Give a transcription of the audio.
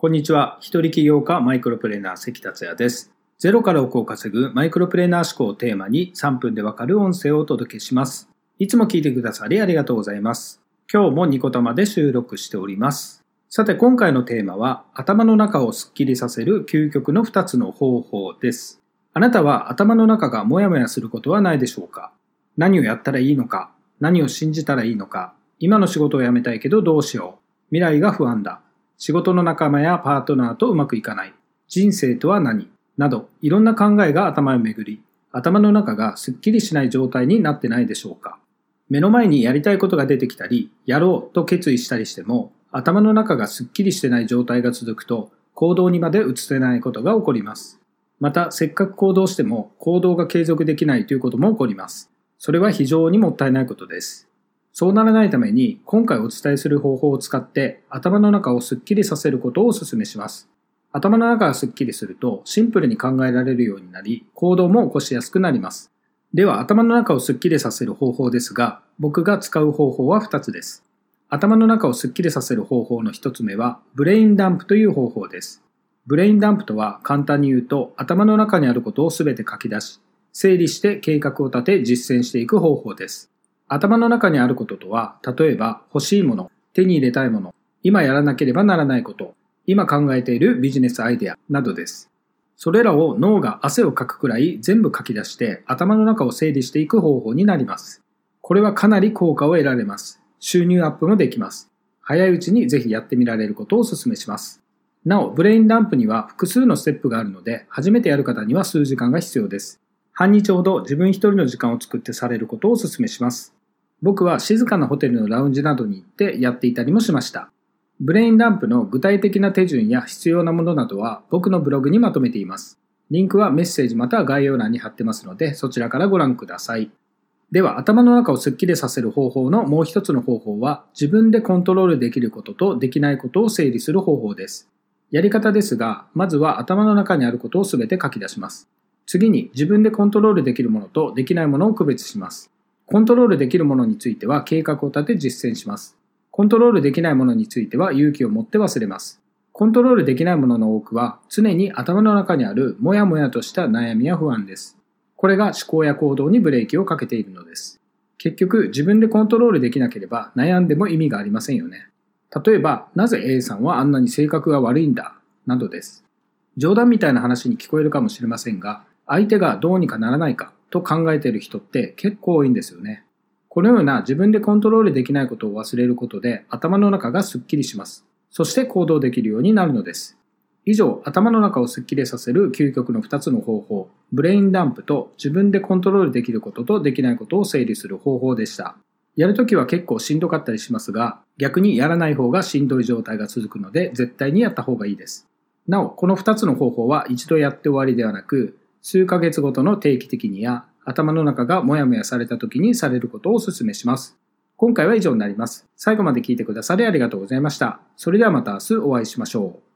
こんにちは。一人起業家マイクロプレーナー関達也です。ゼロから億を稼ぐマイクロプレーナー思考をテーマに3分でわかる音声をお届けします。いつも聞いてくださりありがとうございます。今日もニコタマで収録しております。さて今回のテーマは頭の中をスッキリさせる究極の2つの方法です。あなたは頭の中がモヤモヤすることはないでしょうか？何をやったらいいのか？何を信じたらいいのか？今の仕事を辞めたいけどどうしよう？未来が不安だ仕事の仲間やパートナーとうまくいかない。人生とは何？などいろんな考えが頭を巡り頭の中がすっきりしない状態になってないでしょうか。目の前にやりたいことが出てきたりやろうと決意したりしても頭の中がすっきりしてない状態が続くと行動にまで移せないことが起こります。またせっかく行動しても行動が継続できないということも起こります。それは非常にもったいないことです。そうならないために今回お伝えする方法を使って頭の中をスッキリさせることをお勧めします。頭の中がスッキリするとシンプルに考えられるようになり行動も起こしやすくなります。では頭の中をスッキリさせる方法ですが僕が使う方法は2つです。頭の中をスッキリさせる方法の1つ目は brain dump という方法です。 brain dump とは簡単に言うと頭の中にあることを全て書き出し整理して計画を立て実践していく方法です。頭の中にあることとは、例えば欲しいもの、手に入れたいもの、今やらなければならないこと、今考えているビジネスアイデアなどです。それらを脳が汗をかくくらい全部書き出して頭の中を整理していく方法になります。これはかなり効果を得られます。収入アップもできます。早いうちにぜひやってみられることをお勧めします。なお、ブレインダンプには複数のステップがあるので、初めてやる方には数時間が必要です。半日ほど自分一人の時間を作ってされることをお勧めします。僕は静かなホテルのラウンジなどに行ってやっていたりもしました。ブレインダンプの具体的な手順や必要なものなどは僕のブログにまとめています。リンクはメッセージまたは概要欄に貼ってますのでそちらからご覧ください。では頭の中をスッキリさせる方法のもう一つの方法は自分でコントロールできることとできないことを整理する方法です。やり方ですが、まずは頭の中にあることをすべて書き出します。次に自分でコントロールできるものとできないものを区別します。コントロールできるものについては計画を立て実践します。コントロールできないものについては勇気を持って忘れます。コントロールできないものの多くは常に頭の中にあるモヤモヤとした悩みや不安です。これが思考や行動にブレーキをかけているのです。結局自分でコントロールできなければ悩んでも意味がありませんよね。例えば、なぜ A さんはあんなに性格が悪いんだ？などです。冗談みたいな話に聞こえるかもしれませんが、相手がどうにかならないかと考えている人って結構多いんですよね。このような自分でコントロールできないことを忘れることで頭の中がスッキリします。そして行動できるようになるのです。以上、頭の中をスッキリさせる究極の2つの方法、ブレインダンプと自分でコントロールできることとできないことを整理する方法でした。やるときは結構しんどかったりしますが、逆にやらない方がしんどい状態が続くので絶対にやった方がいいです。なお、この2つの方法は一度やって終わりではなく、数ヶ月ごとの定期的にや頭の中がモヤモヤされた時にされることをお勧めします。今回は以上になります。最後まで聞いてくださりありがとうございました。それではまた明日お会いしましょう。